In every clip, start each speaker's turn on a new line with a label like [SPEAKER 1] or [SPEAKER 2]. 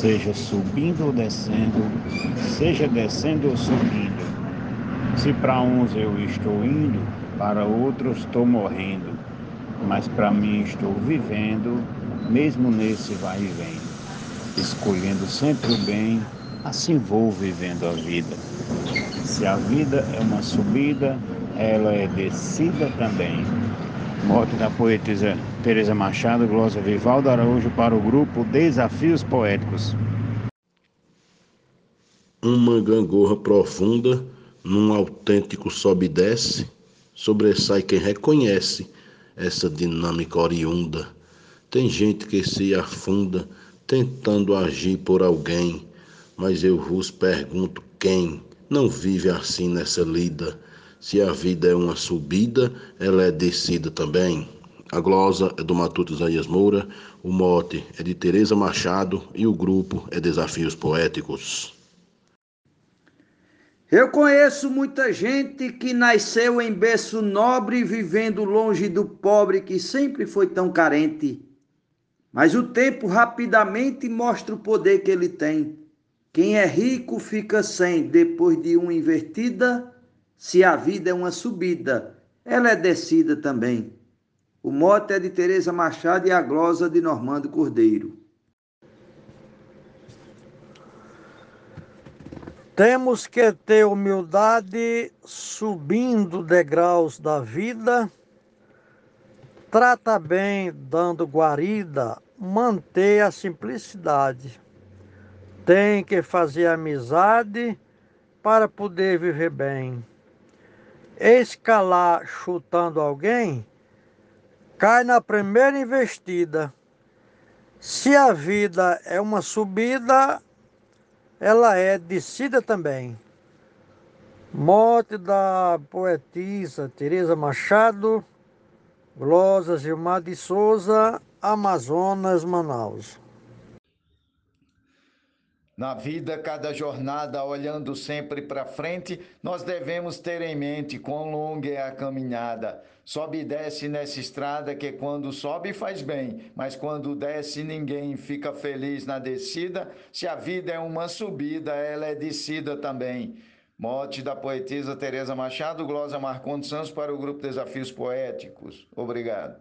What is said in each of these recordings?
[SPEAKER 1] seja subindo ou descendo, seja descendo ou subindo. Se para uns eu estou indo, para outros estou morrendo, mas para mim estou vivendo, mesmo nesse vai e vem. Escolhendo sempre o bem, assim vou vivendo a vida. Se a vida é uma subida, ela é descida também. Morte da poetisa Teresa Machado, glosa Vivaldo Araújo para o grupo Desafios Poéticos.
[SPEAKER 2] Uma gangorra profunda, num autêntico sobe e desce, sobressai quem reconhece essa dinâmica oriunda. Tem gente que se afunda tentando agir por alguém, mas eu vos pergunto quem não vive assim nessa lida se a vida é uma subida, ela é descida também. A glosa é do Matuto Isaías Moura, o mote é de Teresa Machado e o grupo é Desafios Poéticos.
[SPEAKER 3] Eu conheço muita gente que nasceu em berço nobre, vivendo longe do pobre que sempre foi tão carente. Mas o tempo rapidamente mostra o poder que ele tem. Quem é rico fica sem depois de uma invertida se a vida é uma subida, ela é descida também. O mote é de Teresa Machado e a glosa de Normando Cordeiro.
[SPEAKER 4] Temos que ter humildade subindo degraus da vida, trata bem dando guarida, manter a simplicidade. Tem que fazer amizade para poder viver bem escalar chutando alguém, cai na primeira investida. Se a vida é uma subida, ela é descida também. Morte da poetisa Teresa Machado, Glosa Gilmar de Souza, Amazonas, Manaus.
[SPEAKER 5] Na vida, cada jornada, olhando sempre para frente, nós devemos ter em mente quão longa é a caminhada. Sobe e desce nessa estrada que quando sobe faz bem, mas quando desce ninguém fica feliz na descida. Se a vida é uma subida, ela é descida também. Mote da poetisa Teresa Machado, glosa Marcondes Santos para o grupo Desafios Poéticos. Obrigado.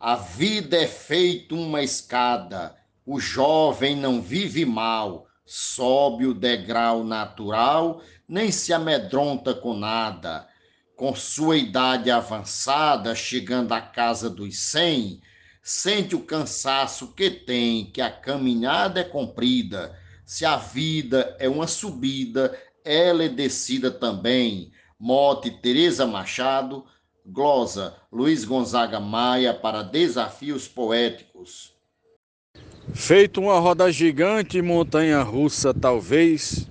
[SPEAKER 6] A vida é feito uma escada o jovem não vive mal, sobe o degrau natural, nem se amedronta com nada. Com sua idade avançada, chegando à casa dos cem, sente o cansaço que tem, que a caminhada é comprida. Se a vida é uma subida, ela é descida também. Mote Teresa Machado, glosa Luiz Gonzaga Maia para Desafios Poéticos.
[SPEAKER 7] Feito uma roda gigante, montanha russa talvez,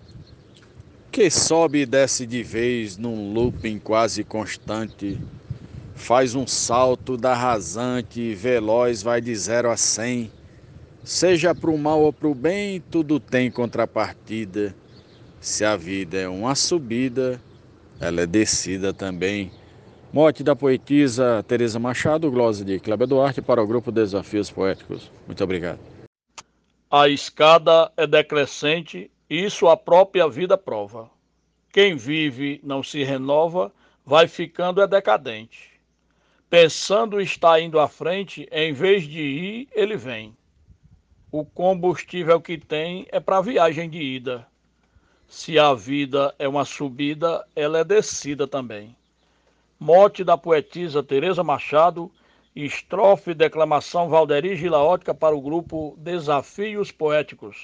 [SPEAKER 7] que sobe e desce de vez num looping quase constante, faz um salto da rasante, veloz vai de zero a cem, seja pro mal ou pro bem, tudo tem contrapartida. Se a vida é uma subida, ela é descida também. Morte da poetisa Teresa Machado, glosa de Cléber Duarte para o grupo Desafios Poéticos. Muito obrigado.
[SPEAKER 8] A escada é decrescente, isso a própria vida prova. Quem vive não se renova, vai ficando é decadente. Pensando está indo à frente, em vez de ir, ele vem. O combustível que tem é para viagem de ida. Se a vida é uma subida, ela é descida também. Mote da poetisa Teresa Machado, Estrofe declamação Valderi Gilaótica para o grupo Desafios Poéticos.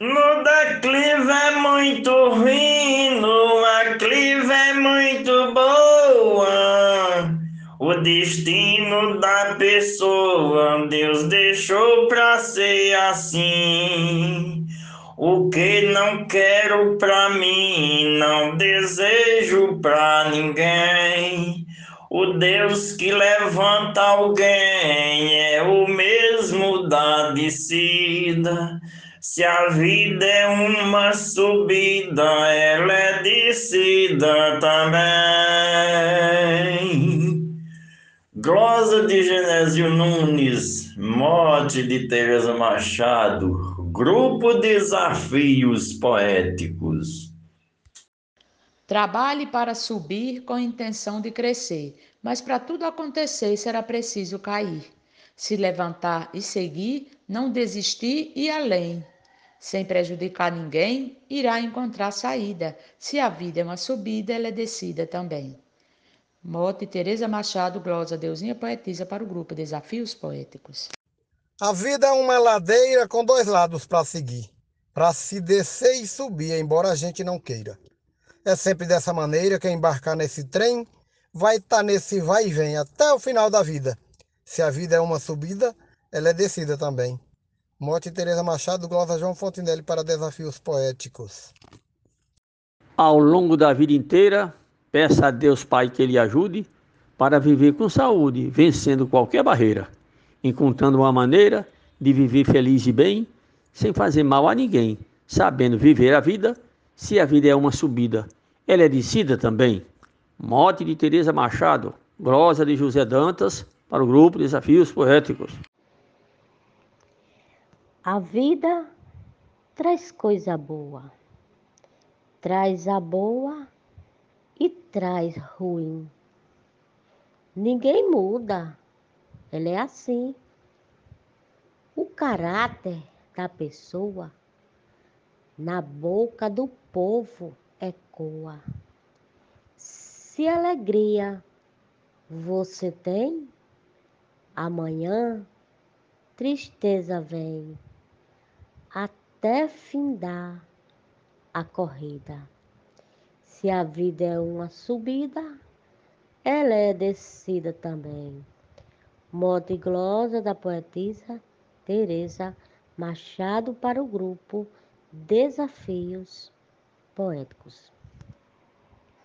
[SPEAKER 9] No declive é muito ruim, no aclive é muito boa. O destino da pessoa Deus deixou pra ser assim. O que não quero pra mim, não desejo pra ninguém. O Deus que levanta alguém é o mesmo da descida. Se a vida é uma subida, ela é descida também. Glosa de Genésio Nunes, mote de Teresa Machado, Grupo Desafios Poéticos.
[SPEAKER 10] Trabalhe para subir com a intenção de crescer, mas para tudo acontecer será preciso cair. Se levantar e seguir, não desistir e além. Sem prejudicar ninguém, irá encontrar saída. Se a vida é uma subida, ela é descida também. Mote Teresa Machado, glosa Deusinha poetisa para o grupo Desafios Poéticos.
[SPEAKER 11] A vida é uma ladeira com dois lados para seguir, para se descer e subir, embora a gente não queira. É sempre dessa maneira que embarcar nesse trem vai estar tá nesse vai e vem até o final da vida. Se a vida é uma subida, ela é descida também. Mote Teresa Machado, glosa João Fontinelli para Desafios Poéticos.
[SPEAKER 12] Ao longo da vida inteira, Peça a Deus Pai que Ele ajude para viver com saúde, vencendo qualquer barreira, encontrando uma maneira de viver feliz e bem, sem fazer mal a ninguém, sabendo viver a vida, se a vida é uma subida, ela é descida também. Mote de Teresa Machado, glosa de José Dantas, para o grupo Desafios Poéticos.
[SPEAKER 13] A vida traz coisa boa, traz a boa e traz ruim. Ninguém muda, ela é assim. O caráter da pessoa na boca do povo ecoa. Se alegria você tem, amanhã tristeza vem até findar a corrida. Se a vida é uma subida, ela é descida também. Moda e glosa da poetisa Teresa Machado para o grupo Desafios Poéticos.